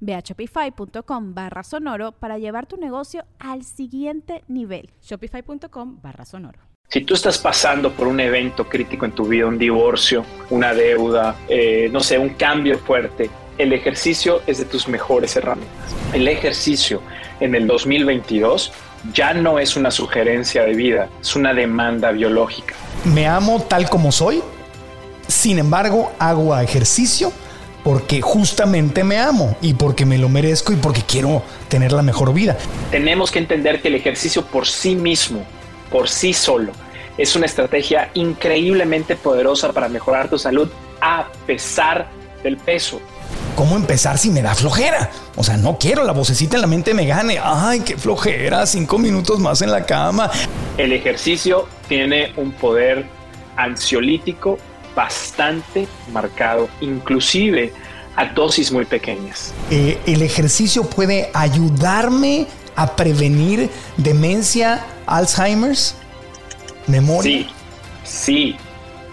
Ve a shopify.com barra sonoro para llevar tu negocio al siguiente nivel. Shopify.com barra sonoro. Si tú estás pasando por un evento crítico en tu vida, un divorcio, una deuda, eh, no sé, un cambio fuerte, el ejercicio es de tus mejores herramientas. El ejercicio en el 2022 ya no es una sugerencia de vida, es una demanda biológica. Me amo tal como soy, sin embargo hago ejercicio porque justamente me amo y porque me lo merezco y porque quiero tener la mejor vida. Tenemos que entender que el ejercicio por sí mismo, por sí solo, es una estrategia increíblemente poderosa para mejorar tu salud a pesar del peso. ¿Cómo empezar si me da flojera? O sea, no quiero la vocecita en la mente me gane. Ay, qué flojera, cinco minutos más en la cama. El ejercicio tiene un poder ansiolítico bastante marcado, inclusive a dosis muy pequeñas. Eh, el ejercicio puede ayudarme a prevenir demencia, Alzheimer's, memoria. Sí, sí,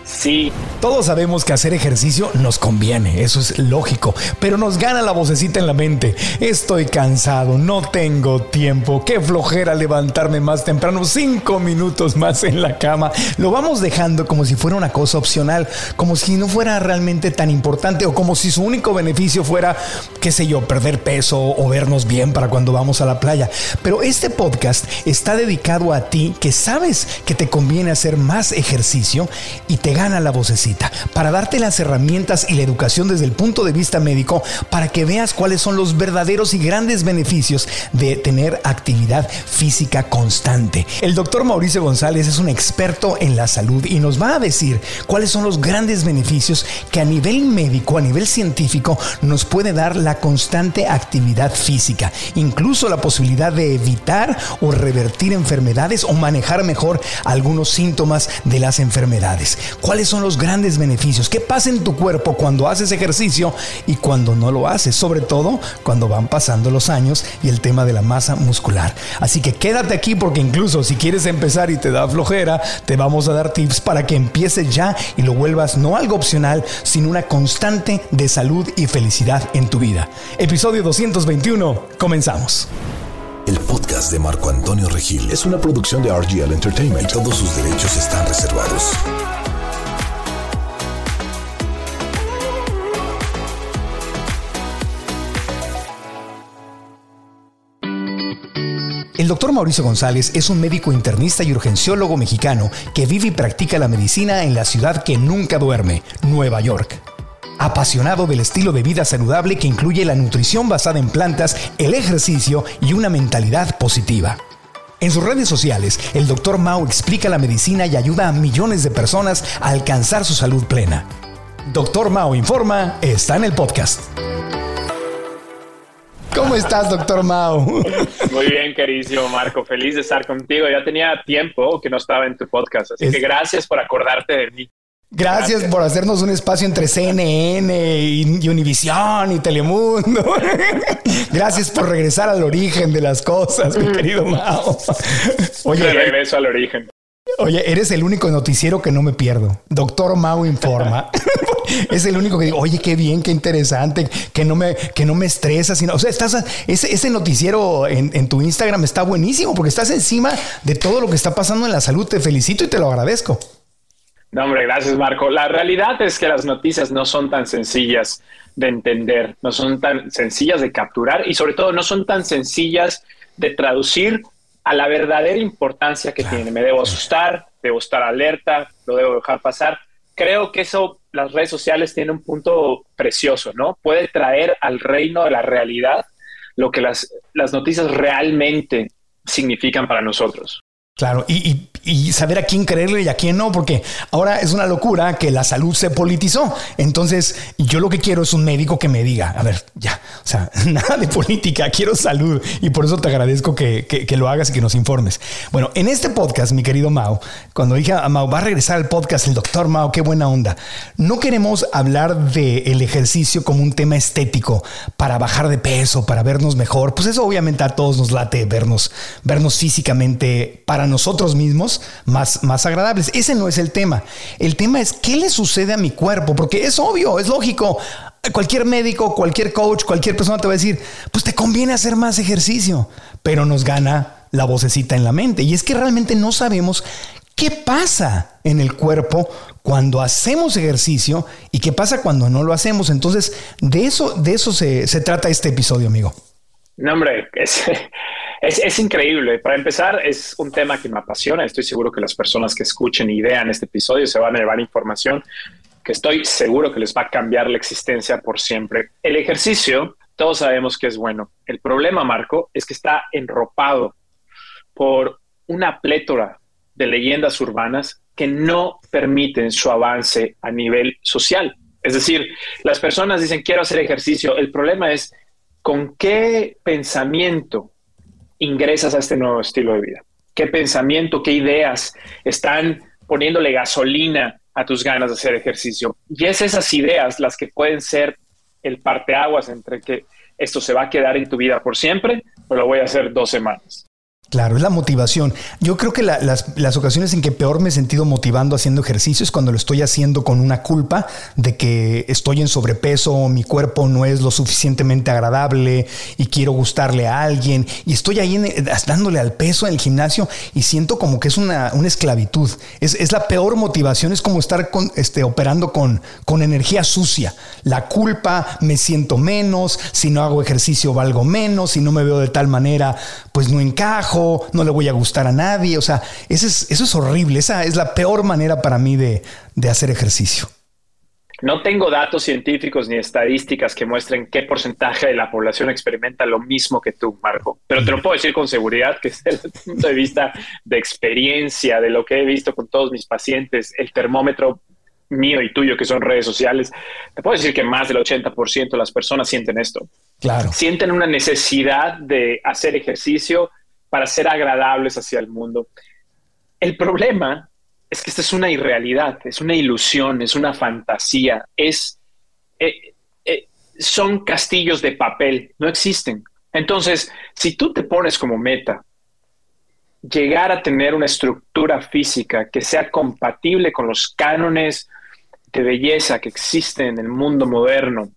Sí. Todos sabemos que hacer ejercicio nos conviene, eso es lógico, pero nos gana la vocecita en la mente. Estoy cansado, no tengo tiempo, qué flojera levantarme más temprano, cinco minutos más en la cama. Lo vamos dejando como si fuera una cosa opcional, como si no fuera realmente tan importante o como si su único beneficio fuera, qué sé yo, perder peso o vernos bien para cuando vamos a la playa. Pero este podcast está dedicado a ti que sabes que te conviene hacer más ejercicio y te gana la vocecita, para darte las herramientas y la educación desde el punto de vista médico para que veas cuáles son los verdaderos y grandes beneficios de tener actividad física constante. El doctor Mauricio González es un experto en la salud y nos va a decir cuáles son los grandes beneficios que a nivel médico, a nivel científico, nos puede dar la constante actividad física, incluso la posibilidad de evitar o revertir enfermedades o manejar mejor algunos síntomas de las enfermedades cuáles son los grandes beneficios, qué pasa en tu cuerpo cuando haces ejercicio y cuando no lo haces, sobre todo cuando van pasando los años y el tema de la masa muscular. Así que quédate aquí porque incluso si quieres empezar y te da flojera, te vamos a dar tips para que empieces ya y lo vuelvas no algo opcional, sino una constante de salud y felicidad en tu vida. Episodio 221, comenzamos. El podcast de Marco Antonio Regil es una producción de RGL Entertainment. Todos sus derechos están reservados. El doctor Mauricio González es un médico internista y urgenciólogo mexicano que vive y practica la medicina en la ciudad que nunca duerme, Nueva York. Apasionado del estilo de vida saludable que incluye la nutrición basada en plantas, el ejercicio y una mentalidad positiva. En sus redes sociales, el doctor Mao explica la medicina y ayuda a millones de personas a alcanzar su salud plena. Doctor Mao Informa está en el podcast. ¿Cómo estás, doctor Mao? Muy bien, queridísimo Marco. Feliz de estar contigo. Ya tenía tiempo que no estaba en tu podcast, así que gracias por acordarte de mí. Gracias, por hacernos un espacio entre CNN y, Univisión y Telemundo. Gracias por regresar al origen de las cosas, mi querido Mao. Oye, regreso al origen. Oye, eres el único noticiero que no me pierdo. Doctor Mao informa. es el único que digo, oye, qué bien, qué interesante, que no me, que no me estresa. Sino, o sea, estás, ese, ese noticiero en, en, tu Instagram está buenísimo porque estás encima de todo lo que está pasando en la salud. Te felicito y te lo agradezco. No, hombre, gracias, Marco. La realidad es que las noticias no son tan sencillas de entender, no son tan sencillas de capturar y sobre todo no son tan sencillas de traducir a la verdadera importancia que tiene. Me debo asustar, debo estar alerta, lo debo dejar pasar. Creo que eso, las redes sociales tienen un punto precioso, ¿no? Puede traer al reino de la realidad lo que las, las noticias realmente significan para nosotros. Claro, y, saber a quién creerle y a quién no, porque ahora es una locura que la salud se politizó. Entonces, yo lo que quiero es un médico que me diga, a ver, ya, o sea, nada de política, quiero salud. Y por eso te agradezco que, que, lo hagas y que nos informes. Bueno, en este podcast, mi querido Mao, cuando dije a Mao, va a regresar al podcast el doctor Mao, qué buena onda. No queremos hablar del ejercicio como un tema estético para bajar de peso, para vernos mejor. Pues eso obviamente a todos nos late vernos, vernos físicamente para nosotros mismos más, más agradables. Ese no es el tema. El tema es qué le sucede a mi cuerpo, porque es obvio, es lógico. Cualquier médico, cualquier coach, cualquier persona te va a decir, pues te conviene hacer más ejercicio, pero nos gana la vocecita en la mente. Y es que realmente no sabemos qué pasa en el cuerpo cuando hacemos ejercicio y qué pasa cuando no lo hacemos. Entonces, de eso, de eso se, se trata este episodio, amigo. No, hombre, es, es, increíble. Para empezar, es un tema que me apasiona. Estoy seguro que las personas que escuchen y vean este episodio se van a llevar información que estoy seguro que les va a cambiar la existencia por siempre. El ejercicio, todos sabemos que es bueno. El problema, Marco, es que está enropado por una plétora de leyendas urbanas que no permiten su avance a nivel social. Es decir, las personas dicen quiero hacer ejercicio. El problema es con qué pensamiento ingresas a este nuevo estilo de vida. ¿Qué pensamiento, qué ideas están poniéndole gasolina a tus ganas de hacer ejercicio? Y es esas ideas las que pueden ser el parteaguas entre que esto se va a quedar en tu vida por siempre o lo voy a hacer dos semanas. Claro, es la motivación. Yo creo que las, ocasiones en que peor me he sentido motivando haciendo ejercicio es cuando lo estoy haciendo con una culpa de que estoy en sobrepeso, mi cuerpo no es lo suficientemente agradable y quiero gustarle a alguien y estoy ahí dándole al peso en el gimnasio y siento como que es una, esclavitud. Es, la peor motivación, es como estar este, operando con, con energía sucia. La culpa, me siento menos, si no hago ejercicio valgo menos, si no me veo de tal manera, pues no encajo no le voy a gustar a nadie. O sea, eso es, eso es horrible. Esa es la peor manera para mí de, hacer ejercicio. No tengo datos científicos ni estadísticas que muestren qué porcentaje de la población experimenta lo mismo que tú, Marco, pero te lo puedo decir con seguridad que desde el punto de vista de experiencia, de lo que he visto con todos mis pacientes, el termómetro mío y tuyo, que son redes sociales, te puedo decir que más del 80% de las personas sienten esto. Claro. Sienten una necesidad de hacer ejercicio para ser agradables hacia el mundo. El problema es que esta es una irrealidad, es una ilusión, es una fantasía, es, eh, eh, son castillos de papel, no existen. Entonces, si tú te pones como meta llegar a tener una estructura física que sea compatible con los cánones de belleza que existen en el mundo moderno,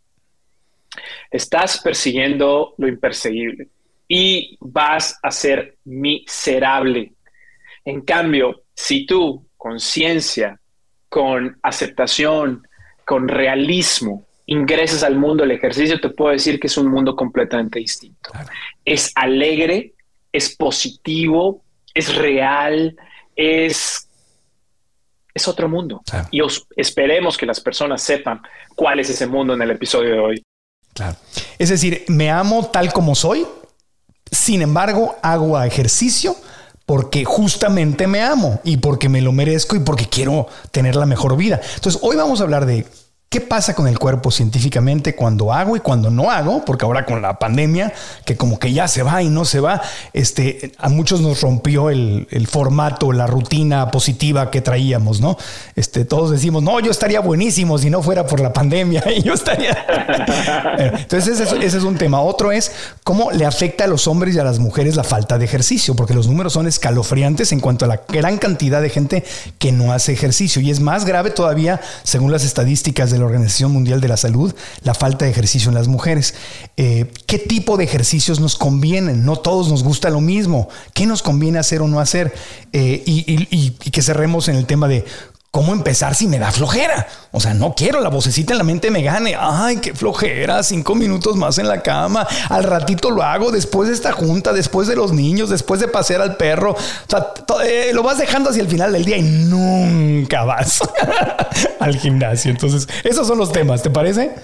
estás persiguiendo lo imperseguible y vas a ser miserable. En cambio, si tú, con ciencia, con aceptación, con realismo, ingresas al mundo del ejercicio, te puedo decir que es un mundo completamente distinto. Es alegre, es positivo, es real, es, es otro mundo. Y esperemos que las personas sepan cuál es ese mundo en el episodio de hoy. Claro. Es decir, me amo tal como soy, sin embargo, hago ejercicio porque justamente me amo y porque me lo merezco y porque quiero tener la mejor vida. Entonces, hoy vamos a hablar de ¿Qué pasa con el cuerpo científicamente cuando hago y cuando no hago? Porque ahora con la pandemia, que como que ya se va y no se va, este, a muchos nos rompió el, formato, la rutina positiva que traíamos, ¿no? Este, todos decimos, no, yo estaría buenísimo si no fuera por la pandemia y yo estaría... Entonces ese, ese, es un tema. Otro es cómo le afecta a los hombres y a las mujeres la falta de ejercicio, porque los números son escalofriantes en cuanto a la gran cantidad de gente que no hace ejercicio. Y es más grave todavía, según las estadísticas de la Organización Mundial de la Salud, la falta de ejercicio en las mujeres. Eh, ¿Qué tipo de ejercicios nos convienen? No todos nos gusta lo mismo. ¿Qué nos conviene hacer o no hacer? Eh, y, que cerremos en el tema de ¿Cómo empezar si me da flojera? O sea, no quiero, la vocecita en la mente me gane. Ay, qué flojera, cinco minutos más en la cama. Al ratito lo hago después de esta junta, después de los niños, después de pasear al perro. O sea, eh, lo vas dejando hacia el final del día y nunca vas al gimnasio. Entonces, esos son los temas, ¿te parece?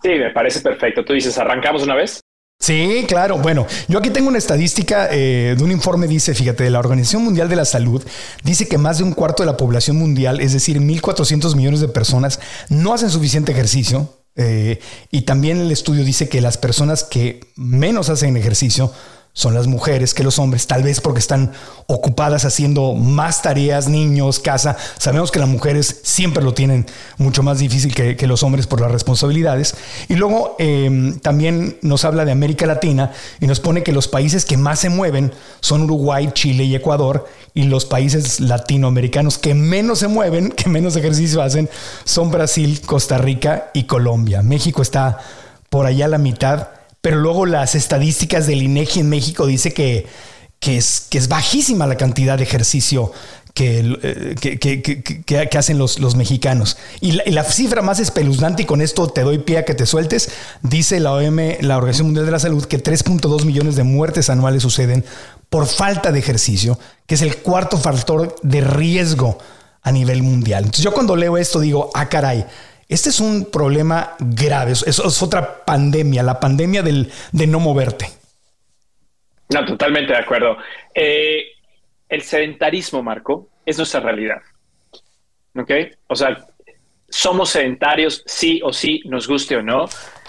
Sí, me parece perfecto. Tú dices, ¿arrancamos una vez? Sí, claro. Bueno, yo aquí tengo una estadística eh, de un informe, dice, fíjate, de la Organización Mundial de la Salud, dice que más de un cuarto de la población mundial, es decir, 1.400 millones de personas, no hacen suficiente ejercicio. Eh, y también el estudio dice que las personas que menos hacen ejercicio son las mujeres que los hombres, tal vez porque están ocupadas haciendo más tareas, niños, casa. Sabemos que las mujeres siempre lo tienen mucho más difícil que, los hombres por las responsabilidades. Y luego em, también nos habla de América Latina y nos pone que los países que más se mueven son Uruguay, Chile y Ecuador. Y los países latinoamericanos que menos se mueven, que menos ejercicio hacen, son Brasil, Costa Rica y Colombia. México está por allá a la mitad pero luego las estadísticas del INEGI en México dice que, que, es, que bajísima la cantidad de ejercicio que, eh, que, hacen los, los mexicanos. Y la, cifra más espeluznante, y con esto te doy pie a que te sueltes, dice la OM, la Organización Mundial de la Salud, que 3.2 millones de muertes anuales suceden por falta de ejercicio, que es el cuarto factor de riesgo a nivel mundial. Entonces yo cuando leo esto digo, ah, caray, este es un problema grave, eso es otra pandemia, la pandemia del, de no moverte. No, totalmente de acuerdo. Eh, el sedentarismo, Marco, es nuestra realidad. ¿Ok? O sea, somos sedentarios sí o sí, nos guste o no.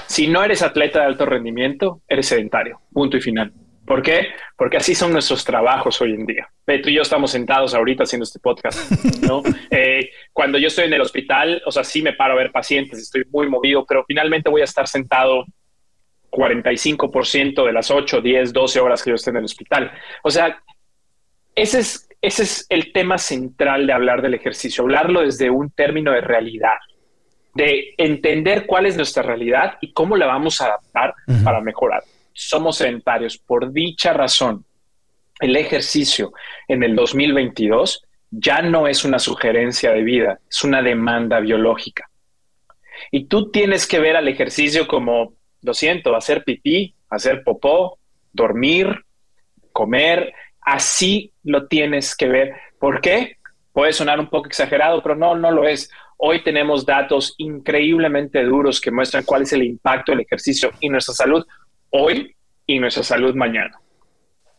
Si no eres atleta de alto rendimiento, eres sedentario. Punto y final. ¿Por qué? Porque así son nuestros trabajos hoy en día. Tú y yo estamos sentados ahorita haciendo este podcast, ¿no? Eh, cuando yo estoy en el hospital, o sea, sí me paro a ver pacientes, estoy muy movido, pero finalmente voy a estar sentado 45% de las 8, 10, 12 horas que yo esté en el hospital. O sea, ese es, ese es el tema central de hablar del ejercicio, hablarlo desde un término de realidad, de entender cuál es nuestra realidad y cómo la vamos a adaptar para mejorar somos sedentarios. Por dicha razón, el ejercicio en el 2022 ya no es una sugerencia de vida, es una demanda biológica. Y tú tienes que ver al ejercicio como, lo siento, hacer pipí, hacer popó, dormir, comer, así lo tienes que ver. ¿Por qué? Puede sonar un poco exagerado, pero no, no lo es. Hoy tenemos datos increíblemente duros que muestran cuál es el impacto del ejercicio en nuestra salud hoy y nuestra salud mañana.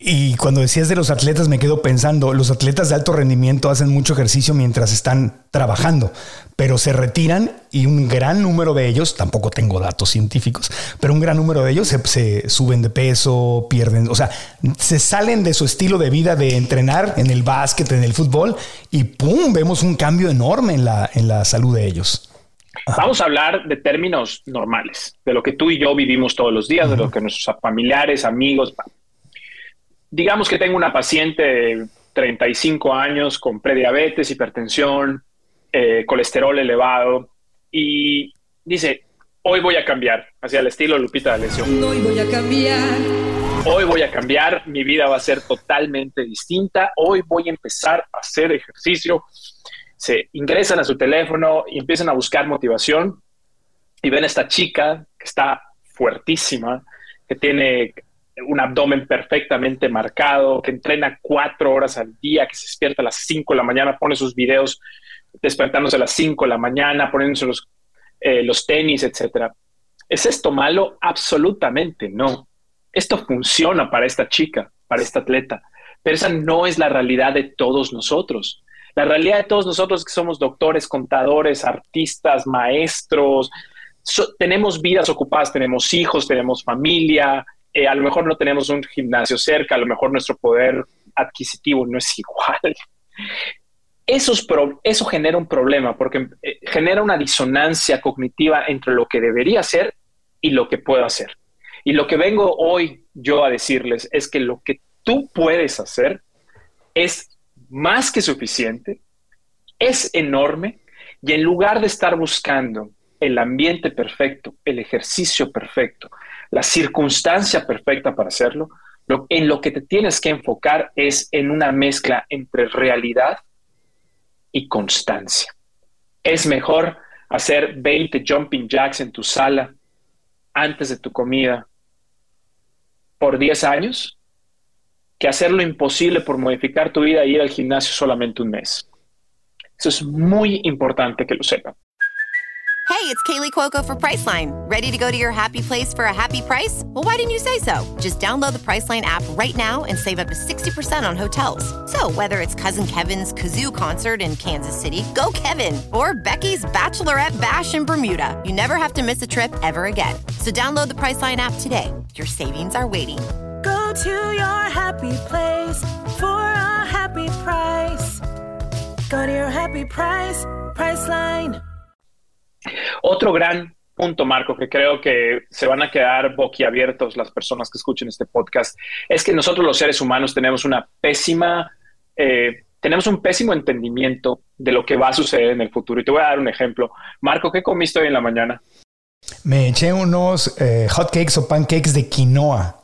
Y cuando decías de los atletas, me quedo pensando, los atletas de alto rendimiento hacen mucho ejercicio mientras están trabajando, pero se retiran y un gran número de ellos, tampoco tengo datos científicos, pero un gran número de ellos se, suben de peso, pierden, o sea, se salen de su estilo de vida de entrenar en el básquet, en el fútbol, y ¡pum! vemos un cambio enorme en la, en la salud de ellos. Vamos a hablar de términos normales, de lo que tú y yo vivimos todos los días, de lo que nuestros familiares, amigos. Digamos que tengo una paciente de 35 años con prediabetes, hipertensión, eh, colesterol elevado y dice, hoy voy a cambiar, hacia el estilo Lupita de Lesión. Hoy voy a cambiar. Hoy voy a cambiar, mi vida va a ser totalmente distinta, hoy voy a empezar a hacer ejercicio se ingresan a su teléfono y empiezan a buscar motivación y ven a esta chica que está fuertísima, que tiene un abdomen perfectamente marcado, que entrena cuatro horas al día, que se despierta a las cinco de la mañana, pone sus videos despertándose a las cinco de la mañana, poniéndose los, eh, los tenis, etc. ¿Es esto malo? Absolutamente no. Esto funciona para esta chica, para esta atleta, pero esa no es la realidad de todos nosotros. La realidad de todos nosotros que somos doctores, contadores, artistas, maestros, tenemos vidas ocupadas, tenemos hijos, tenemos familia, eh, a lo mejor no tenemos un gimnasio cerca, a lo mejor nuestro poder adquisitivo no es igual. Eso, eso genera un problema porque eh, genera una disonancia cognitiva entre lo que debería hacer y lo que puedo hacer. Y lo que vengo hoy yo a decirles es que lo que tú puedes hacer es más que suficiente, es enorme y en lugar de estar buscando el ambiente perfecto, el ejercicio perfecto, la circunstancia perfecta para hacerlo, en lo que te tienes que enfocar es en una mezcla entre realidad y constancia. Es mejor hacer 20 jumping jacks en tu sala antes de tu comida por 10 años que hacer lo imposible por modificar tu vida ir al gimnasio solamente un mes. Eso es muy importante que lo sepan. Hey, it's Kaylee Cuoco for Priceline. Ready to go to your happy place for a happy price? Well, why didn't you say so? Just download the Priceline app right now and save up to 60% on hotels. So, whether it's Cousin Kevin's Kazoo concert in Kansas City, go Kevin, or Becky's Bachelorette Bash in Bermuda, you never have to miss a trip ever again. So, download the Priceline app today. Your savings are waiting. Go to your happy place for a happy price. Go to your happy price, Priceline. Otro gran punto, Marco, que creo que se van a quedar boquiabiertos las personas que escuchen este podcast, es que nosotros los seres humanos tenemos una pésima, eh, tenemos un pésimo entendimiento de lo que va a suceder en el futuro. Y te voy a dar un ejemplo. Marco, ¿qué comiste hoy en la mañana? Me eché unos eh, hot cakes o pancakes de quinoa.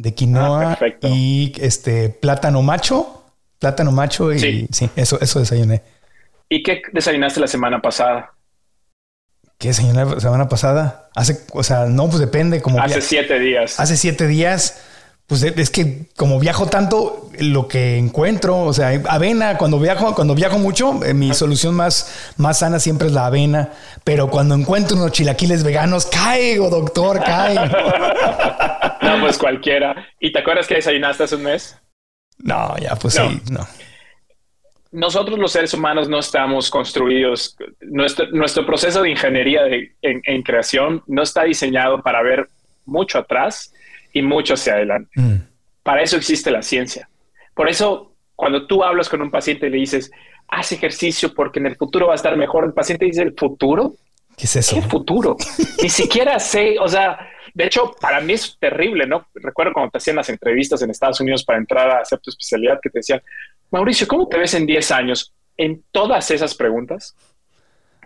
De quinoa Ah, y este plátano macho. Plátano macho y Sí. sí, eso, eso desayuné. ¿Y qué desayunaste la semana pasada? ¿Qué desayuné la semana pasada? Hace, o sea, no, pues depende. Como Hace via- siete días. hace siete días, pues es que como viajo tanto, lo que encuentro, o sea, avena, cuando viajo, cuando viajo mucho, eh, mi solución más, más sana siempre es la avena, pero cuando encuentro unos chilaquiles veganos, caigo, doctor, caigo. No, pues cualquiera. ¿Y te acuerdas que desayunaste hace un mes? No, ya, pues No. sí, no. Nosotros los seres humanos no estamos construidos, nuestro, nuestro proceso de ingeniería de- en, en creación no está diseñado para ver mucho atrás y mucho hacia adelante. Mm. Para eso existe la ciencia. Por eso, cuando tú hablas con un paciente y le dices, haz ejercicio porque en el futuro va a estar mejor, el paciente dice, ¿el futuro? ¿Qué es eso? ¿Qué futuro? Ni siquiera sé, o sea, de hecho, para mí es terrible, ¿no? Recuerdo cuando te hacían las entrevistas en Estados Unidos para entrar a hacer tu especialidad, que te decían, Mauricio, ¿cómo te ves en 10 años? En todas esas preguntas,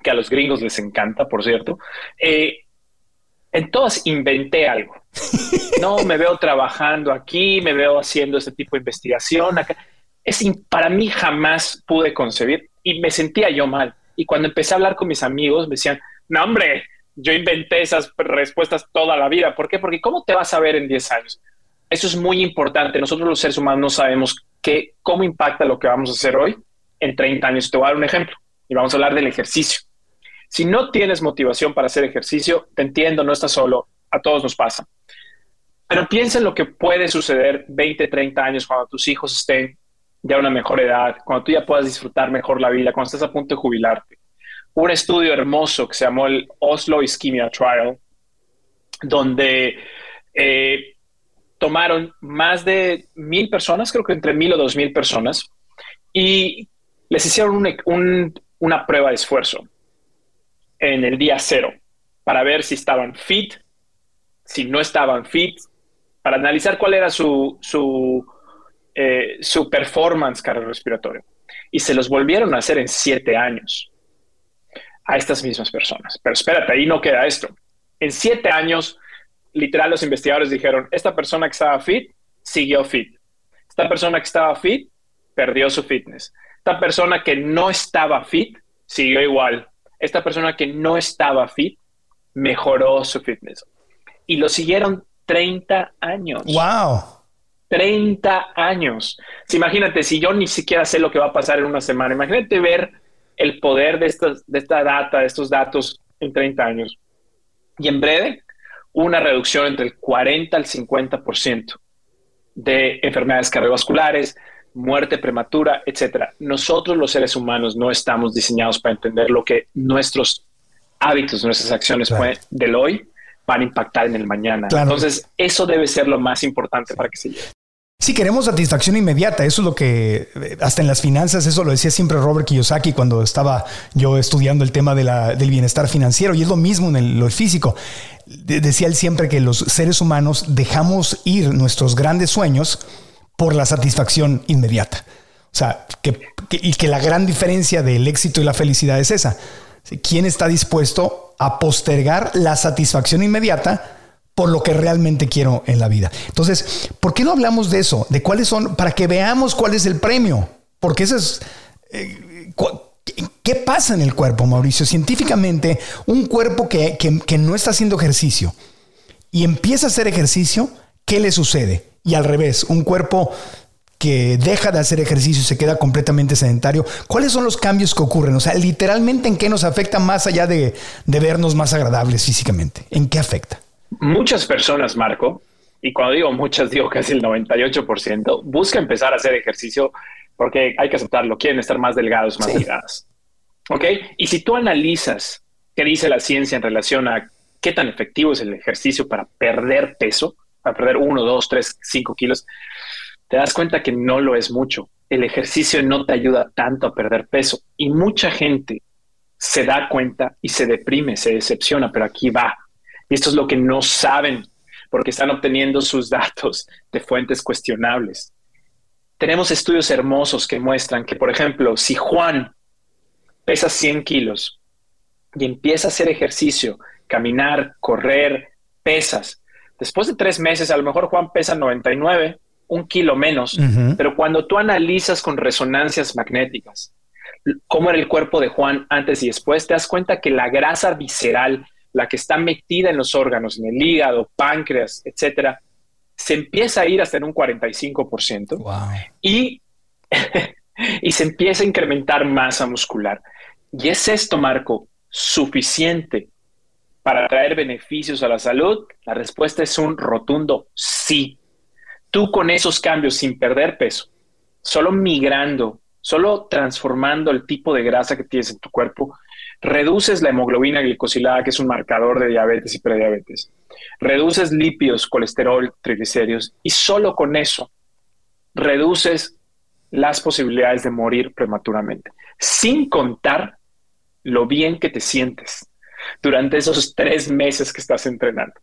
que a los gringos les encanta, por cierto, eh, en todas inventé algo. No, me veo trabajando aquí, me veo haciendo este tipo de investigación acá. Es para mí jamás pude concebir y me sentía yo mal. Y cuando empecé a hablar con mis amigos, me decían, no, hombre, yo inventé esas respuestas toda la vida. ¿Por qué? Porque ¿cómo te vas a ver en 10 años? Eso es muy importante. Nosotros los seres humanos no sabemos qué, cómo impacta lo que vamos a hacer hoy en 30 años. Te voy a dar un ejemplo y vamos a hablar del ejercicio. Si no tienes motivación para hacer ejercicio, te entiendo, no estás solo, a todos nos pasa. Pero piensa en lo que puede suceder 20, 30 años cuando tus hijos estén ya a una mejor edad, cuando tú ya puedas disfrutar mejor la vida, cuando estés a punto de jubilarte. Un estudio hermoso que se llamó el Oslo Ischemia Trial, donde eh, tomaron más de mil personas, creo que entre mil o dos mil personas, y les hicieron un- una prueba de esfuerzo en el día cero para ver si estaban fit, si no estaban fit, para analizar cuál era su, su, eh, su performance cardiorrespiratorio. Y se los volvieron a hacer en siete años a estas mismas personas. Pero espérate, ahí no queda esto. En siete años, literal, los investigadores dijeron, esta persona que estaba fit, siguió fit. Esta persona que estaba fit, perdió su fitness. Esta persona que no estaba fit, siguió igual. Esta persona que no estaba fit, mejoró su fitness. Y lo siguieron 30 años. Wow. 30 años. Sí, imagínate, si yo ni siquiera sé lo que va a pasar en una semana, imagínate ver el poder de, estas, de esta data, de estos datos en 30 años. Y en breve, una reducción entre el 40 al 50% de enfermedades cardiovasculares, muerte prematura, etcétera. Nosotros los seres humanos no estamos diseñados para entender lo que nuestros hábitos, nuestras acciones Claro. pueden- del hoy van a impactar en el mañana. Claro. Entonces, eso debe ser lo más importante para que se lleve. Si queremos satisfacción inmediata, eso es lo que hasta en las finanzas, eso lo decía siempre Robert Kiyosaki cuando estaba yo estudiando el tema de la- del bienestar financiero y es lo mismo en el- lo físico. De- decía él siempre que los seres humanos dejamos ir nuestros grandes sueños por la satisfacción inmediata. O sea, que, que- y que la gran diferencia del éxito y la felicidad es esa. ¿Sí? ¿Quién está dispuesto a postergar la satisfacción inmediata por lo que realmente quiero en la vida? Entonces, ¿por qué no hablamos de eso? De cuáles son, para que veamos cuál es el premio. Porque ese es, eh, ¿Qué pasa en el cuerpo, Mauricio? Científicamente, un cuerpo que, que no está haciendo ejercicio y empieza a hacer ejercicio, ¿qué le sucede? Y al revés, un cuerpo que deja de hacer ejercicio y se queda completamente sedentario, ¿cuáles son los cambios que ocurren? O sea, literalmente en qué nos afecta más allá de, vernos más agradables físicamente. ¿En qué afecta? Muchas personas, Marco, y cuando digo muchas, digo casi el 98%, busca empezar a hacer ejercicio porque hay que aceptarlo, quieren estar más delgados, más delgadas. ¿Ok? Y si tú analizas qué dice la ciencia en relación a qué tan efectivo es el ejercicio para perder peso, para perder uno, dos, tres, cinco kilos, te das cuenta que no lo es mucho. El ejercicio no te ayuda tanto a perder peso y mucha gente se da cuenta y se deprime, se decepciona, pero aquí va. Y esto es lo que no saben porque están obteniendo sus datos de fuentes cuestionables. Tenemos estudios hermosos que muestran que, por ejemplo, si Juan pesa 100 kilos y empieza a hacer ejercicio, caminar, correr, pesas, después de tres meses, a lo mejor Juan pesa 99 un kilo menos, pero cuando tú analizas con resonancias magnéticas cómo era el cuerpo de Juan antes y después, te das cuenta que la grasa visceral, la que está metida en los órganos, en el hígado, páncreas, etcétera, se empieza a ir hasta en un 45% y, y se empieza a incrementar masa muscular. ¿Y es esto, Marco, suficiente para traer beneficios a la salud? La respuesta es un rotundo sí tú con esos cambios sin perder peso, solo migrando, solo transformando el tipo de grasa que tienes en tu cuerpo, reduces la hemoglobina glicosilada, que es un marcador de diabetes y prediabetes, reduces lípidos, colesterol, triglicéridos y solo con eso reduces las posibilidades de morir prematuramente, sin contar lo bien que te sientes durante esos tres meses que estás entrenando.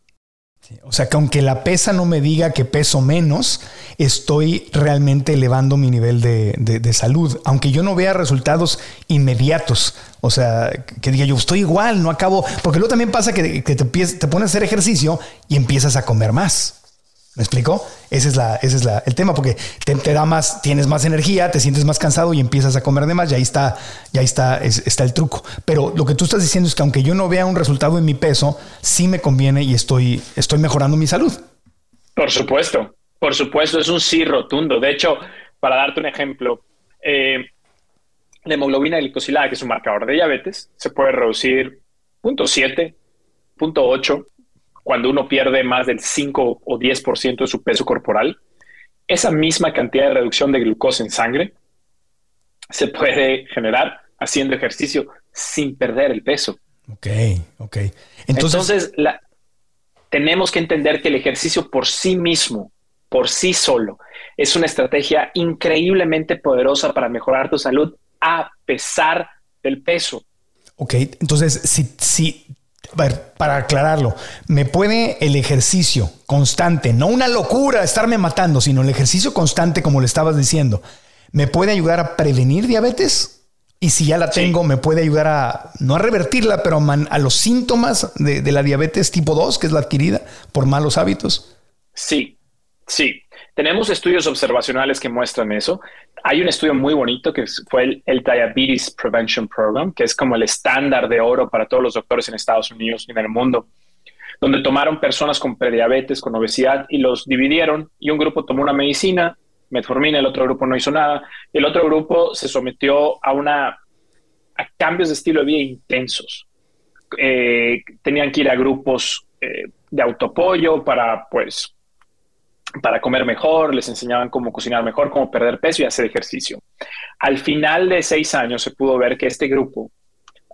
O sea que aunque la pesa no me diga que peso menos, estoy realmente elevando mi nivel de, salud. Aunque yo no vea resultados inmediatos. O sea, que diga yo estoy igual, no acabo. Porque luego también pasa que, te, te pones a hacer ejercicio y empiezas a comer más. ¿Me explico? Ese es, la, ese es la, el tema, porque te, da más, tienes más energía, te sientes más cansado y empiezas a comer de más, y ahí está, ya está, está el truco. Pero lo que tú estás diciendo es que aunque yo no vea un resultado en mi peso, sí me conviene y estoy, estoy mejorando mi salud. Por supuesto, por supuesto, es un sí rotundo. De hecho, para darte un ejemplo, eh, la hemoglobina glicosilada, que es un marcador de diabetes, se puede reducir 0.7, 0.8 cuando uno pierde más del 5 o 10% de su peso corporal, esa misma cantidad de reducción de glucosa en sangre se puede generar haciendo ejercicio sin perder el peso. Ok, ok. Entonces, tenemos que entender que el ejercicio por sí mismo, por sí solo, es una estrategia increíblemente poderosa para mejorar tu salud a pesar del peso. Ok, entonces si, si ver, para aclararlo, me puede el ejercicio constante, no una locura estarme matando, sino el ejercicio constante, como le estabas diciendo, me puede ayudar a prevenir diabetes. Y si ya la tengo, me puede ayudar a, no a revertirla, pero a, los síntomas de, de la diabetes tipo 2, que es la adquirida por malos hábitos. Sí, sí. Tenemos estudios observacionales que muestran eso. Hay un estudio muy bonito que fue el, Diabetes Prevention Program, que es como el estándar de oro para todos los doctores en Estados Unidos y en el mundo, donde tomaron personas con prediabetes, con obesidad y los dividieron y un grupo tomó una medicina, metformina, el otro grupo no hizo nada, y el otro grupo se sometió a una a cambios de estilo de vida intensos. Eh, tenían que ir a grupos eh, de autopollo para pues para comer mejor, les enseñaban cómo cocinar mejor, cómo perder peso y hacer ejercicio. Al final de seis años se pudo ver que este grupo,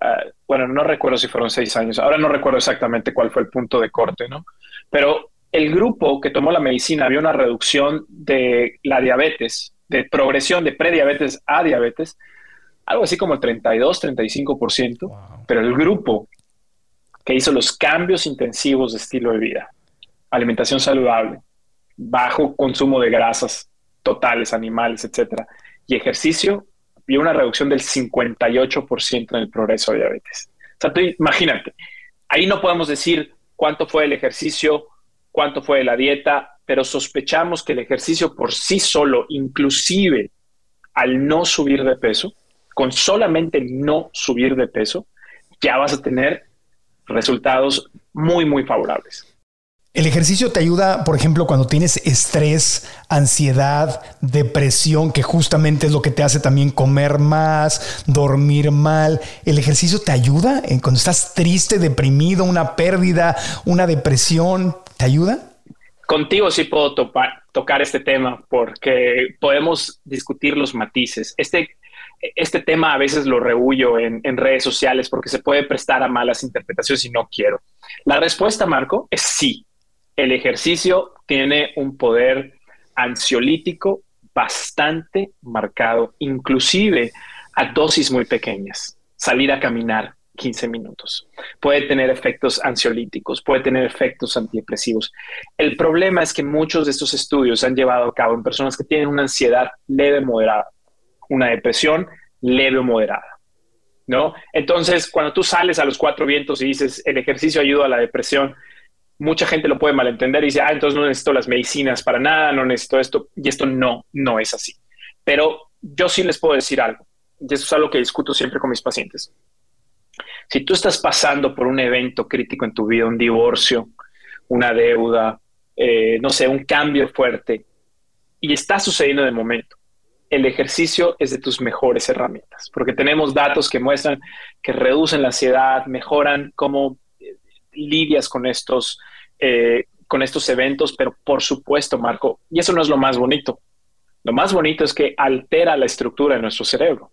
ah, bueno, no recuerdo si fueron seis años, ahora no recuerdo exactamente cuál fue el punto de corte, ¿no? Pero el grupo que tomó la medicina vio una reducción de la diabetes, de progresión de prediabetes a diabetes, algo así como el 32, 35%, pero el grupo que hizo los cambios intensivos de estilo de vida, alimentación saludable, bajo consumo de grasas totales, animales, etcétera, y ejercicio, vio una reducción del 58% en el progreso de diabetes. O sea, imagínate, ahí no podemos decir cuánto fue el ejercicio, cuánto fue la dieta, pero sospechamos que el ejercicio por sí solo, inclusive al no subir de peso, con solamente no subir de peso, ya vas a tener resultados muy, muy favorables. El ejercicio te ayuda, por ejemplo, cuando tienes estrés, ansiedad, depresión, que justamente es lo que te hace también comer más, dormir mal. ¿El ejercicio te ayuda cuando estás triste, deprimido, una pérdida, una depresión? ¿Te ayuda? Contigo sí puedo tocar este tema porque podemos discutir los matices. Este, este tema a veces lo rehuyo en, en redes sociales porque se puede prestar a malas interpretaciones y no quiero. La respuesta, Marco, es sí el ejercicio tiene un poder ansiolítico bastante marcado, inclusive a dosis muy pequeñas. Salir a caminar 15 minutos. Puede tener efectos ansiolíticos, puede tener efectos antidepresivos. El problema es que muchos de estos estudios se han llevado a cabo en personas que tienen una ansiedad leve moderada, una depresión leve o moderada. ¿No? Entonces, cuando tú sales a los cuatro vientos y dices el ejercicio ayuda a la depresión, mucha gente lo puede malentender y dice, ah, entonces no necesito las medicinas para nada, no necesito esto, y esto no, no es así. Pero yo sí les puedo decir algo, y eso es algo que discuto siempre con mis pacientes. Si tú estás pasando por un evento crítico en tu vida, un divorcio, una deuda, eh, no sé, un cambio fuerte, y está sucediendo de momento, el ejercicio es de tus mejores herramientas, porque tenemos datos que muestran que reducen la ansiedad, mejoran cómo lidias con estos, eh, con estos eventos, pero por supuesto, Marco, y eso no es lo más bonito. Lo más bonito es que altera la estructura de nuestro cerebro.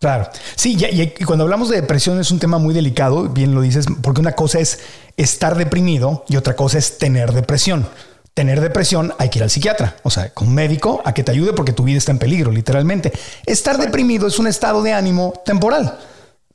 Claro. Sí, y, cuando hablamos de depresión es un tema muy delicado, bien lo dices, porque una cosa es estar deprimido y otra cosa es tener depresión. Tener depresión hay que ir al psiquiatra, o sea, con un médico a que te ayude porque tu vida está en peligro, literalmente. Estar deprimido es un estado de ánimo temporal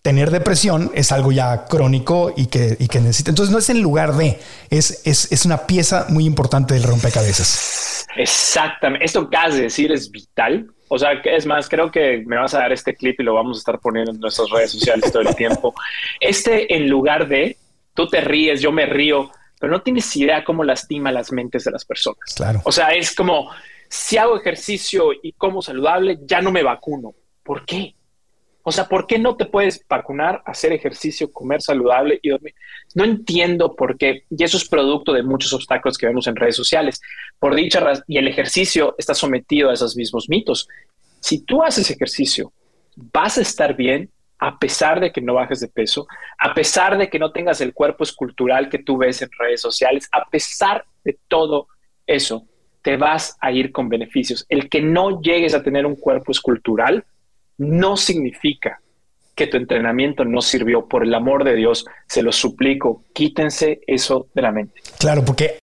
tener depresión es algo ya crónico y que, y que necesita. Entonces no es en lugar de, es, es, es una pieza muy importante del rompecabezas. Exactamente. Esto que has de decir es vital. O sea, es más, creo que me vas a dar este clip y lo vamos a estar poniendo en nuestras redes sociales todo el tiempo. Este en lugar de, tú te ríes, yo me río, pero no tienes idea cómo lastima las mentes de las personas. Claro. O sea, es como, si hago ejercicio y como saludable, ya no me vacuno. ¿Por qué? O sea, ¿por qué no te puedes vacunar, hacer ejercicio, comer saludable y dormir? No entiendo por qué. Y eso es producto de muchos obstáculos que vemos en redes sociales. Por dicha razón, y el ejercicio está sometido a esos mismos mitos. Si tú haces ejercicio, vas a estar bien a pesar de que no bajes de peso, a pesar de que no tengas el cuerpo escultural que tú ves en redes sociales, a pesar de todo eso, te vas a ir con beneficios. El que no llegues a tener un cuerpo escultural no significa que tu entrenamiento no sirvió. Por el amor de Dios, se lo suplico, quítense eso de la mente. Claro, porque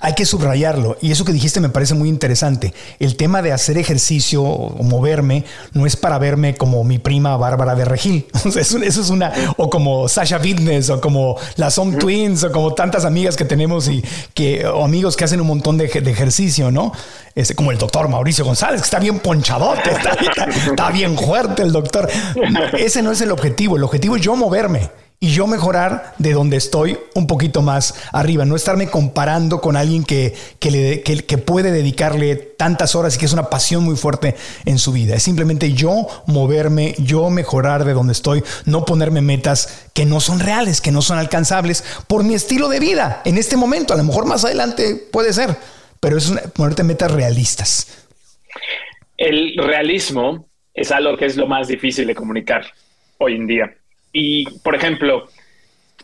hay que subrayarlo. Y eso que dijiste me parece muy interesante. El tema de hacer ejercicio o moverme no es para verme como mi prima Bárbara de Regil. eso, es una, o como Sasha Fitness, o como las Home Twins, o como tantas amigas que tenemos y que, o amigos que hacen un montón de, ejercicio, ¿no? Este, como el doctor Mauricio González, que está bien ponchadote, está bien fuerte el doctor. Ese no es el objetivo. El objetivo es yo moverme y yo mejorar de donde estoy un poquito más arriba, no estarme comparando con alguien que, le, que, puede dedicarle tantas horas y que es una pasión muy fuerte en su vida. Es simplemente yo moverme, yo mejorar de donde estoy, no ponerme metas que no son reales, que no son alcanzables por mi estilo de vida en este momento. A lo mejor más adelante puede ser, pero es ponerte metas realistas. El realismo es algo que es lo más difícil de comunicar hoy en día y, por ejemplo,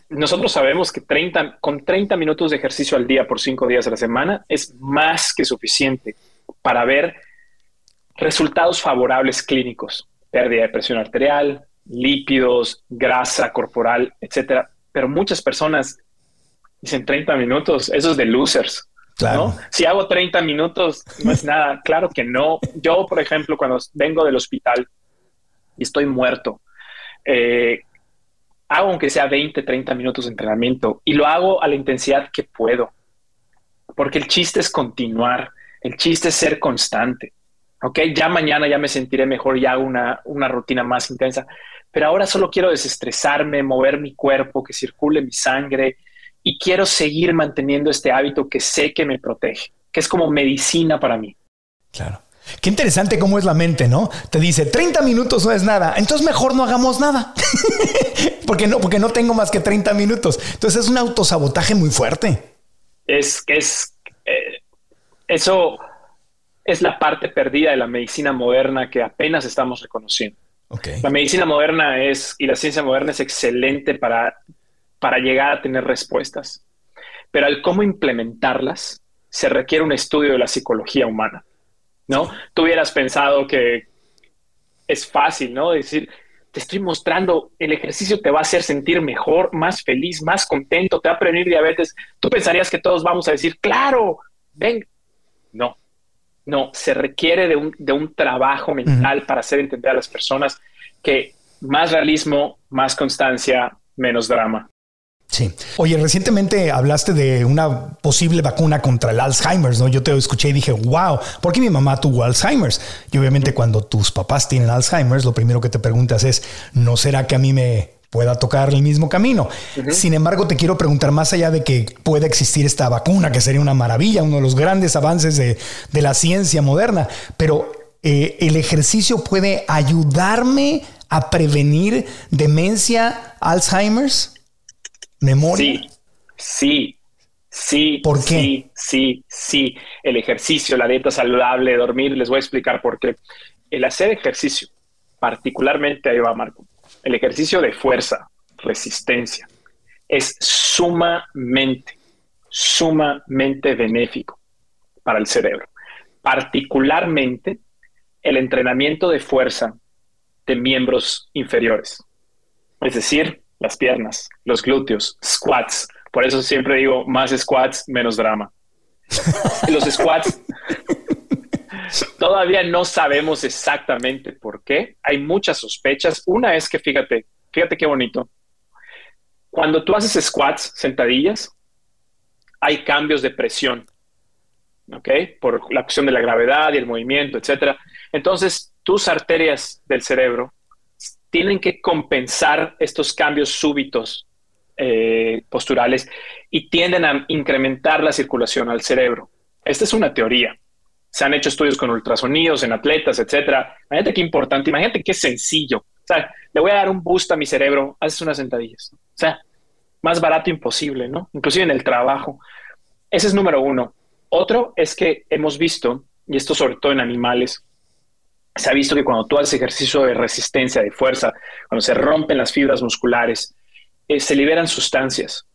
nosotros sabemos que 30, con 30 minutos de ejercicio al día por 5 días a la semana es más que suficiente para ver resultados favorables clínicos, pérdida de presión arterial, lípidos, grasa corporal, etcétera. Pero muchas personas dicen 30 minutos, eso es de losers. Claro. Si hago 30 minutos, no es nada. Claro que no. Yo, por ejemplo, cuando vengo del hospital y estoy muerto, eh, hago aunque sea 20, 30 minutos de entrenamiento y lo hago a la intensidad que puedo. Porque el chiste es continuar, el chiste es ser constante. Ok, ya mañana ya me sentiré mejor y hago una, una rutina más intensa, pero ahora solo quiero desestresarme, mover mi cuerpo, que circule mi sangre y quiero seguir manteniendo este hábito que sé que me protege, que es como medicina para mí. Claro. Qué interesante cómo es la mente, ¿no? Te dice 30 minutos no es nada, entonces mejor no hagamos nada. porque no, porque no tengo más que 30 minutos. Entonces es un autosabotaje muy fuerte. Es que es eh, eso es la parte perdida de la medicina moderna que apenas estamos reconociendo. La medicina moderna es y la ciencia moderna es excelente para, para llegar a tener respuestas, pero al cómo implementarlas se requiere un estudio de la psicología humana. ¿No? Tú hubieras pensado que es fácil, ¿no? Decir, te estoy mostrando, el ejercicio te va a hacer sentir mejor, más feliz, más contento, te va a prevenir diabetes. Tú pensarías que todos vamos a decir, claro, ven. No, no, se requiere de un, de un trabajo mental para hacer entender a las personas que más realismo, más constancia, menos drama. Sí. Oye, recientemente hablaste de una posible vacuna contra el Alzheimer's, ¿no? Yo te escuché y dije, wow, ¿por qué mi mamá tuvo Alzheimer's? Y obviamente cuando tus papás tienen Alzheimer's, lo primero que te preguntas es, ¿no será que a mí me pueda tocar el mismo camino? Sin embargo, te quiero preguntar, más allá de que pueda existir esta vacuna, que sería una maravilla, uno de los grandes avances de, la ciencia moderna, pero eh, el ejercicio puede ayudarme a prevenir demencia, Alzheimer's? Memoria? Sí, sí, sí. ¿Por qué? Sí, sí, sí. El ejercicio, la dieta saludable, dormir, les voy a explicar por qué. El hacer ejercicio, particularmente, ahí va Marco, el ejercicio de fuerza, resistencia, es sumamente, sumamente benéfico para el cerebro. Particularmente el entrenamiento de fuerza de miembros inferiores. Es decir, las piernas, los glúteos, squats. Por eso siempre digo más squats, menos drama. los squats todavía no sabemos exactamente por qué. Hay muchas sospechas. Una es que fíjate, fíjate qué bonito. Cuando tú haces squats, sentadillas, hay cambios de presión. ¿Ok? Por la acción de la gravedad y el movimiento, etcétera. Entonces, tus arterias del cerebro tienen que compensar estos cambios súbitos eh, posturales y tienden a incrementar la circulación al cerebro. Esta es una teoría. Se han hecho estudios con ultrasonidos en atletas, etcétera. Imagínate qué importante, imagínate qué sencillo. O sea, le voy a dar un boost a mi cerebro, haces unas sentadillas. O sea, más barato imposible, ¿no? Inclusive en el trabajo. Ese es número uno. Otro es que hemos visto, y esto sobre todo en animales, se ha visto que cuando tú haces ejercicio de resistencia, de fuerza, cuando se rompen las fibras musculares, eh, se liberan sustancias.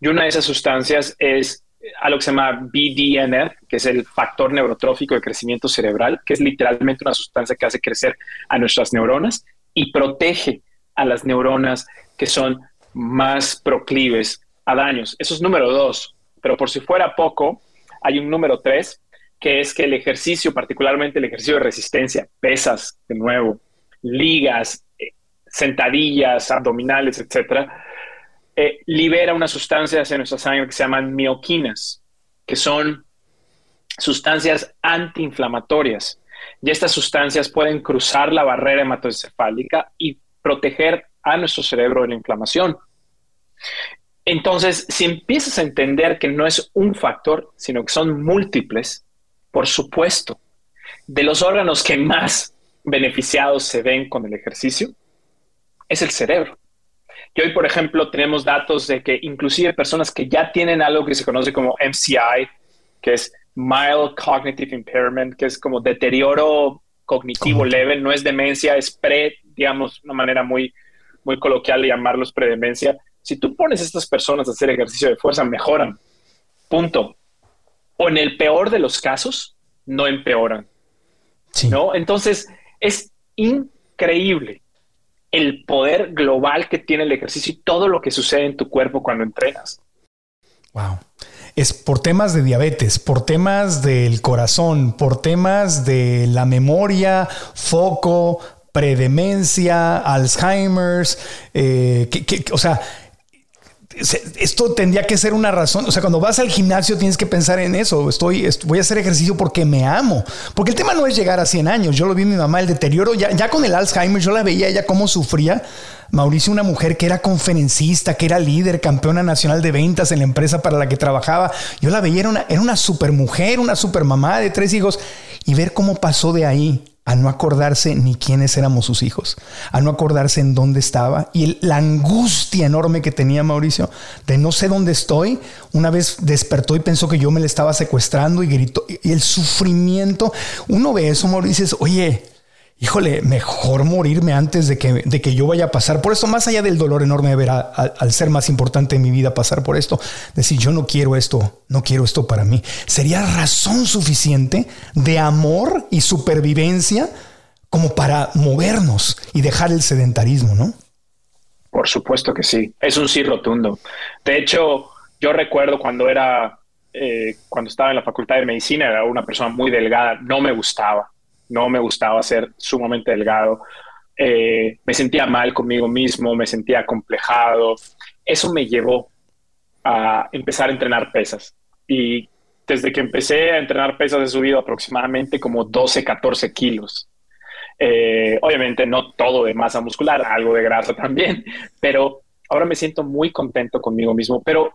Y una de esas sustancias es algo que se llama BDNF, que es el factor neurotrófico de crecimiento cerebral, que es literalmente una sustancia que hace crecer a nuestras neuronas y protege a las neuronas que son más proclives a daños. Eso es número dos. Pero por si fuera poco, hay un número tres, que es que el ejercicio, particularmente el ejercicio de resistencia, pesas, de nuevo, ligas, eh, sentadillas, abdominales, etcétera, eh, libera unas sustancias en nuestra sangre que se llaman mioquinas, que son sustancias antiinflamatorias. Y estas sustancias pueden cruzar la barrera hematoencefálica y proteger a nuestro cerebro de la inflamación. Entonces, si empiezas a entender que no es un factor, sino que son múltiples, por supuesto, de los órganos que más beneficiados se ven con el ejercicio, es el cerebro. Y hoy, por ejemplo, tenemos datos de que inclusive personas que ya tienen algo que se conoce como MCI, que es Mild Cognitive Impairment, que es como deterioro cognitivo leve, no es demencia, es pre, digamos, una manera muy, muy coloquial de llamarlos predemencia. Si tú pones a estas personas a hacer ejercicio de fuerza, mejoran. Punto o en el peor de los casos, no empeoran. ¿no? Entonces, es increíble el poder global que tiene el ejercicio y todo lo que sucede en tu cuerpo cuando entrenas. Wow. Es por temas de diabetes, por temas del corazón, por temas de la memoria, foco, predemencia, Alzheimer's, eh, o sea, esto tendría que ser una razón. O sea, cuando vas al gimnasio tienes que pensar en eso. Estoy, voy a hacer ejercicio porque me amo. Porque el tema no es llegar a 100 años. Yo lo vi en mi mamá, el deterioro, ya, con el Alzheimer, yo la veía ella cómo sufría. Mauricio, una mujer que era conferencista, que era líder, campeona nacional de ventas en la empresa para la que trabajaba. Yo la veía, era una, era una super mujer, una super mamá de tres hijos. Y ver cómo pasó de ahí a no acordarse ni quiénes éramos sus hijos, a no acordarse en dónde estaba y la angustia enorme que tenía Mauricio de no sé dónde estoy. Una vez despertó y pensó que yo me le estaba secuestrando y gritó y el sufrimiento. Uno ve eso, Mauricio, y dices, oye, híjole, mejor morirme antes de que, de que yo vaya a pasar por esto, más allá del dolor enorme de ver al ser más importante en mi vida pasar por esto, decir, yo no quiero esto, no quiero esto para mí, sería razón suficiente de amor y supervivencia como para movernos y dejar el sedentarismo, ¿no? Por supuesto que sí, es un sí rotundo. De hecho, yo recuerdo cuando era, eh, cuando estaba en la facultad de medicina, era una persona muy delgada, no me gustaba no me gustaba ser sumamente delgado, eh, me sentía mal conmigo mismo, me sentía complejado. Eso me llevó a empezar a entrenar pesas. Y desde que empecé a entrenar pesas he subido aproximadamente como 12, 14 kilos. Eh, obviamente no todo de masa muscular, algo de grasa también, pero ahora me siento muy contento conmigo mismo. Pero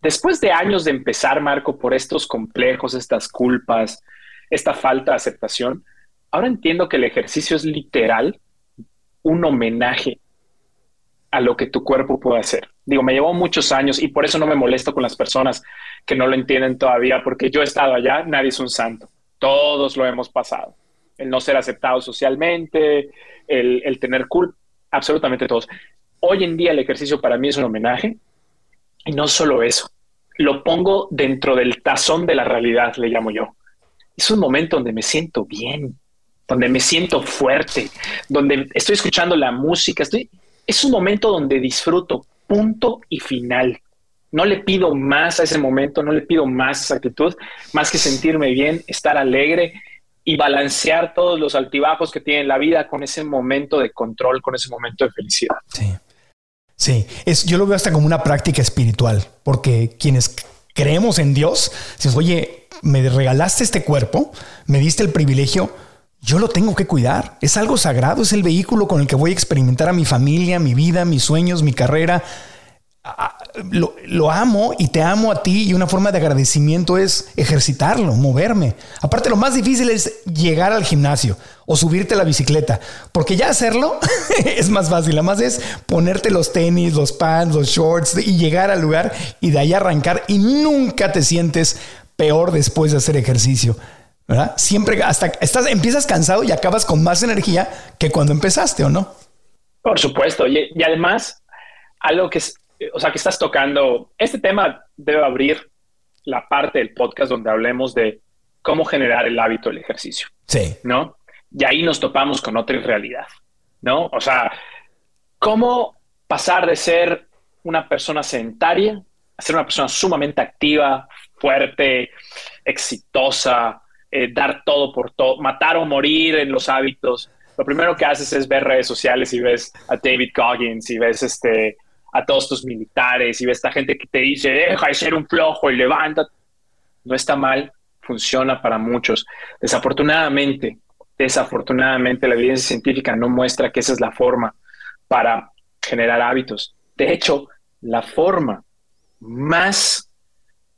después de años de empezar, Marco, por estos complejos, estas culpas, esta falta de aceptación, ahora entiendo que el ejercicio es literal un homenaje a lo que tu cuerpo puede hacer. Digo, me llevó muchos años y por eso no me molesto con las personas que no lo entienden todavía, porque yo he estado allá, nadie es un santo, todos lo hemos pasado. El no ser aceptado socialmente, el, tener culpa, absolutamente todos. Hoy en día el ejercicio para mí es un homenaje y no solo eso, lo pongo dentro del tazón de la realidad, le llamo yo es un momento donde me siento bien, donde me siento fuerte, donde estoy escuchando la música, estoy, es un momento donde disfruto, punto y final. No le pido más a ese momento, no le pido más a esa actitud, más que sentirme bien, estar alegre y balancear todos los altibajos que tiene la vida con ese momento de control, con ese momento de felicidad. Sí. Sí, es, yo lo veo hasta como una práctica espiritual, porque quienes creemos en Dios, dices, oye, me regalaste este cuerpo, me diste el privilegio, yo lo tengo que cuidar. Es algo sagrado, es el vehículo con el que voy a experimentar a mi familia, mi vida, mis sueños, mi carrera. Lo, amo y te amo a ti y una forma de agradecimiento es ejercitarlo, moverme. Aparte, lo más difícil es llegar al gimnasio o subirte a la bicicleta, porque ya hacerlo es más fácil. Además es ponerte los tenis, los pants, los shorts y llegar al lugar y de ahí arrancar y nunca te sientes peor después de hacer ejercicio. ¿Verdad? Siempre hasta estás, empiezas cansado y acabas con más energía que cuando empezaste, ¿o no? Por supuesto. Y, y además, algo que es, o sea, que estás tocando, este tema debe abrir la parte del podcast donde hablemos de cómo generar el hábito del ejercicio. Sí. ¿No? Y ahí nos topamos con otra realidad, ¿no? O sea, cómo pasar de ser una persona sedentaria a ser una persona sumamente activa, fuerte, exitosa, eh, dar todo por todo, matar o morir en los hábitos. Lo primero que haces es ver redes sociales y ves a David Goggins y ves este, a todos tus militares y ves a esta gente que te dice, deja de ser un flojo y levanta. No está mal, funciona para muchos. Desafortunadamente, desafortunadamente la evidencia científica no muestra que esa es la forma para generar hábitos. De hecho, la forma más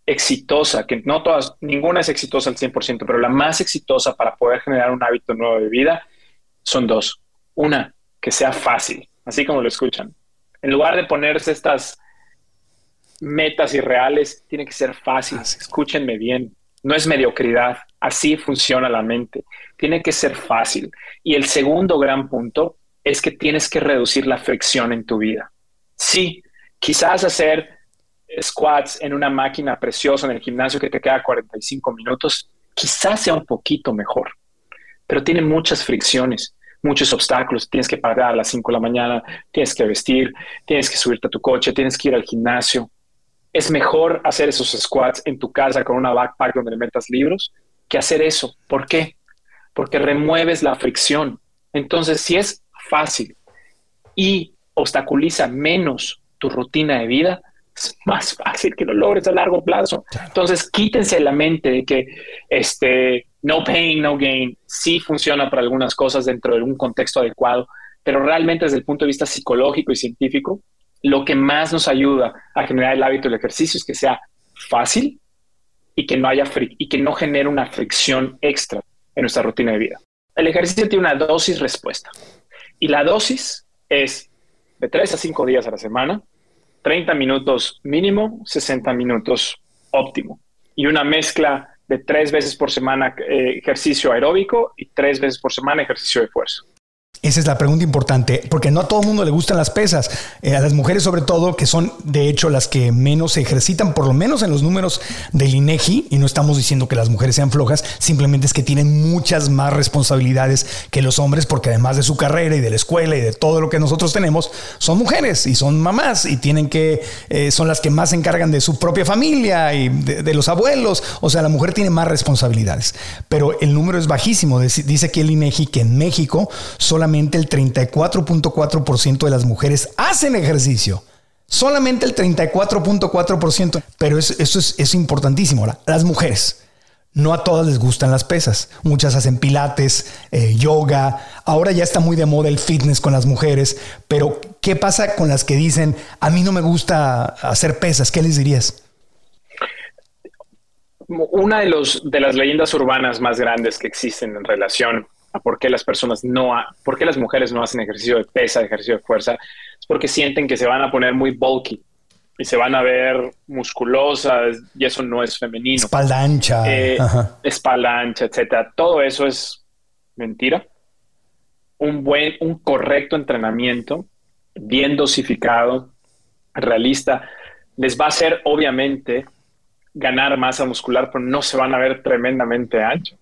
exitosa, que no todas, ninguna es exitosa al 100%, pero la más exitosa para poder generar un hábito nuevo de vida son dos. Una, que sea fácil, así como lo escuchan. En lugar de ponerse estas metas irreales, tiene que ser fácil. Escúchenme bien. No es mediocridad. Así funciona la mente. Tiene que ser fácil. Y el segundo gran punto es que tienes que reducir la fricción en tu vida. Sí, quizás hacer squats en una máquina preciosa en el gimnasio que te queda 45 minutos, quizás sea un poquito mejor, pero tiene muchas fricciones, muchos obstáculos. Tienes que pagar a las 5 de la mañana, tienes que vestir, tienes que subirte a tu coche, tienes que ir al gimnasio. Es mejor hacer esos squats en tu casa con una backpack donde le metas libros que hacer eso. ¿Por qué? Porque remueves la fricción. Entonces, si es fácil y obstaculiza menos tu rutina de vida, es más fácil que lo logres a largo plazo. Entonces, quítense la mente de que este no pain, no gain sí funciona para algunas cosas dentro de un contexto adecuado, pero realmente desde el punto de vista psicológico y científico, lo que más nos ayuda a generar el hábito del ejercicio es que sea fácil y que no haya y que no genere una fricción extra en nuestra rutina de vida. El ejercicio tiene una dosis respuesta y la dosis es de 3 a 5 días a la semana, 30 minutos mínimo, 60 minutos óptimo y una mezcla de tres veces por semana eh, ejercicio aeróbico y tres veces por semana ejercicio de fuerza. Esa es la pregunta importante, porque no a todo el mundo le gustan las pesas. Eh, a las mujeres, sobre todo, que son de hecho las que menos se ejercitan, por lo menos en los números del INEGI, y no estamos diciendo que las mujeres sean flojas, simplemente es que tienen muchas más responsabilidades que los hombres, porque además de su carrera y de la escuela y de todo lo que nosotros tenemos, son mujeres y son mamás y tienen que, eh, son las que más se encargan de su propia familia y de, de, los abuelos. O sea, la mujer tiene más responsabilidades, pero el número es bajísimo. Dice aquí el INEGI que en México solamente el 34.4% de las mujeres hacen ejercicio. Solamente el 34.4%. Pero eso, es, importantísimo. Las mujeres. No a todas les gustan las pesas. Muchas hacen pilates, eh, yoga. Ahora ya está muy de moda el fitness con las mujeres. Pero, ¿qué pasa con las que dicen, a mí no me gusta hacer pesas? ¿Qué les dirías? Una de, de las leyendas urbanas más grandes que existen en relación a por qué las personas no, por qué las mujeres no hacen ejercicio de pesa, ejercicio de fuerza, es porque sienten que se van a poner muy bulky y se van a ver musculosas y eso no es femenino. Espalda ancha. Eh, espalda ancha, etcétera. Todo eso es mentira. Un buen, un correcto entrenamiento, bien dosificado, realista, les va a hacer obviamente ganar masa muscular, pero no se van a ver tremendamente anchos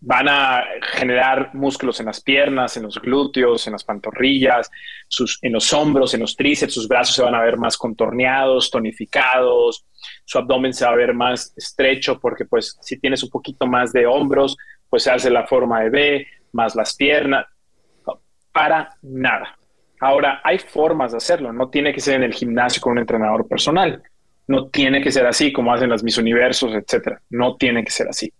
van a generar músculos en las piernas, en los glúteos, en las pantorrillas, sus, en los hombros, en los tríceps, sus brazos se van a ver más contorneados, tonificados, su abdomen se va a ver más estrecho porque pues si tienes un poquito más de hombros, pues se hace la forma de B, más las piernas, para nada. Ahora, hay formas de hacerlo, no tiene que ser en el gimnasio con un entrenador personal, no tiene que ser así como hacen las Miss Universos, etcétera, no tiene que ser así.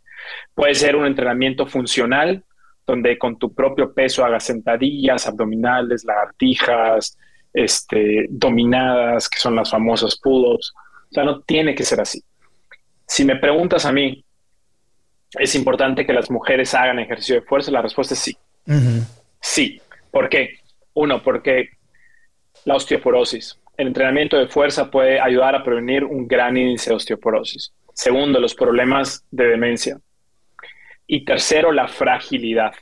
Puede ser un entrenamiento funcional, donde con tu propio peso hagas sentadillas, abdominales, lagartijas, este, dominadas, que son las famosas pull-ups. O sea, no tiene que ser así. Si me preguntas a mí, ¿es importante que las mujeres hagan ejercicio de fuerza? La respuesta es sí. Sí. ¿Por qué? Uno, porque la osteoporosis. El entrenamiento de fuerza puede ayudar a prevenir un gran índice de osteoporosis. Segundo, los problemas de demencia. Y tercero, la fragilidad.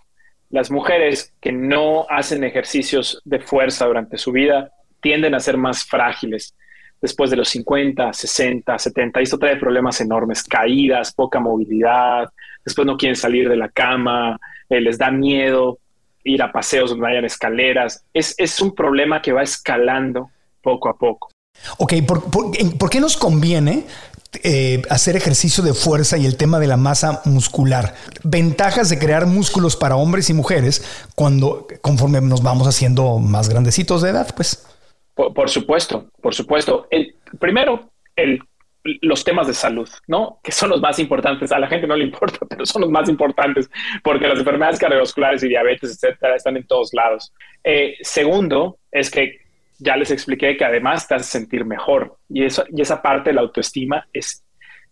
Las mujeres que no hacen ejercicios de fuerza durante su vida tienden a ser más frágiles después de los 50, 60, 70. esto trae problemas enormes, caídas, poca movilidad, después no quieren salir de la cama, eh, les da miedo ir a paseos donde hayan escaleras. Es, es un problema que va escalando poco a poco. Ok, ¿por, por qué nos conviene eh, hacer ejercicio de fuerza y el tema de la masa muscular. Ventajas de crear músculos para hombres y mujeres cuando conforme nos vamos haciendo más grandecitos de edad, pues. Por, supuesto, por supuesto. El, primero, el, los temas de salud, ¿no? Que son los más importantes. A la gente no le importa, pero son los más importantes porque las enfermedades cardiovasculares y diabetes, etcétera, están en todos lados. Eh, segundo, es que ya les expliqué que además te hace sentir mejor y, eso, y esa parte de la autoestima es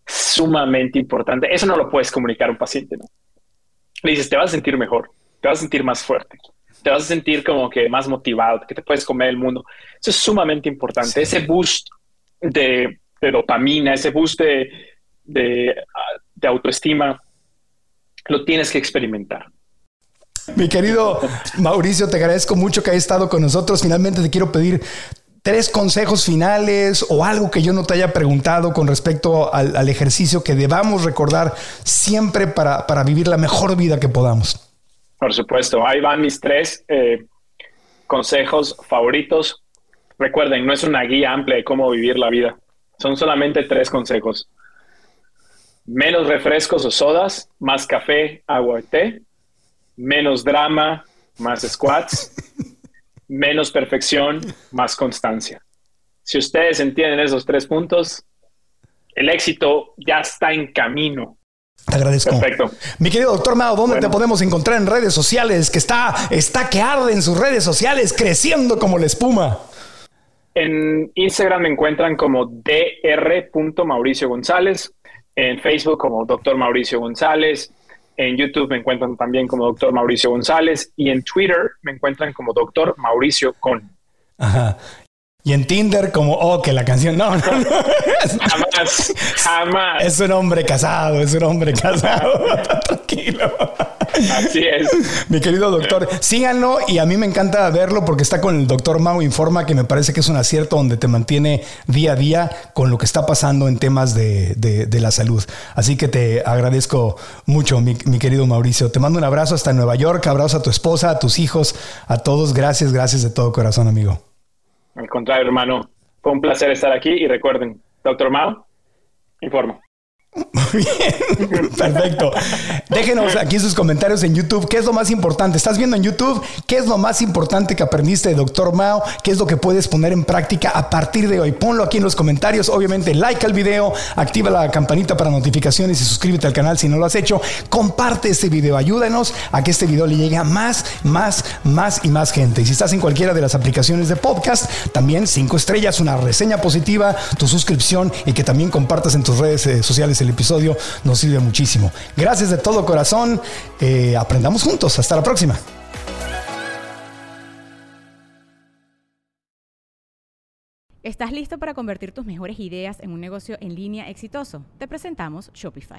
sumamente importante. Eso no lo puedes comunicar a un paciente, ¿no? Le dices, te vas a sentir mejor, te vas a sentir más fuerte, te vas a sentir como que más motivado, que te puedes comer el mundo. Eso es sumamente importante. Ese boost de, dopamina, ese boost de, de autoestima, lo tienes que experimentar. Mi querido Mauricio, te agradezco mucho que hayas estado con nosotros. Finalmente te quiero pedir tres consejos finales o algo que yo no te haya preguntado con respecto al, ejercicio que debamos recordar siempre para, vivir la mejor vida que podamos. Por supuesto, ahí van mis tres eh, consejos favoritos. Recuerden, no es una guía amplia de cómo vivir la vida. Son solamente tres consejos. Menos refrescos o sodas, más café, agua y té menos drama, más squats, menos perfección, más constancia. Si ustedes entienden esos tres puntos, el éxito ya está en camino. Te agradezco. Perfecto. Mi querido doctor Mao, ¿dónde Bueno. te podemos encontrar en redes sociales? Que está, está que arde en sus redes sociales, creciendo como la espuma. En Instagram me encuentran como dr.mauricio González, en Facebook como Dr. Mauricio González, en YouTube me encuentran también como Dr. Mauricio González y en Twitter me encuentran como Dr. Mauricio Con. Ajá. Y en Tinder, como, oh, que la canción. No, no, no. Jamás, jamás. Es un hombre casado, es un hombre casado. Tranquilo. Así es. Mi querido doctor, síganlo y a mí me encanta verlo porque está con el doctor Mau Informa, que me parece que es un acierto donde te mantiene día a día con lo que está pasando en temas de, de- de la salud. Así que te agradezco mucho, mi, mi querido Mauricio. Te mando un abrazo hasta Nueva York, abrazo a tu esposa, a tus hijos, a todos. Gracias, gracias de todo corazón, amigo. Al contrario, hermano. Fue un placer estar aquí y recuerden, Dr. Mao, informa. Muy bien, perfecto. Déjenos aquí sus comentarios en YouTube. ¿Qué es lo más importante? ¿Estás viendo en YouTube? ¿Qué es lo más importante que aprendiste de Dr. Mao? ¿Qué es lo que puedes poner en práctica a partir de hoy? Ponlo aquí en los comentarios. Obviamente, like al video, activa la campanita para notificaciones y suscríbete al canal si no lo has hecho. Comparte este video. Ayúdanos a que este video le llegue a más, más, más y más gente. Y si estás en cualquiera de las aplicaciones de podcast, también cinco estrellas, una reseña positiva, tu suscripción y que también compartas en tus redes eh, sociales el episodio nos sirve muchísimo. Gracias de todo corazón. Eh, aprendamos juntos. Hasta la próxima. ¿Estás listo para convertir tus mejores ideas en un negocio en línea exitoso? Te presentamos Shopify.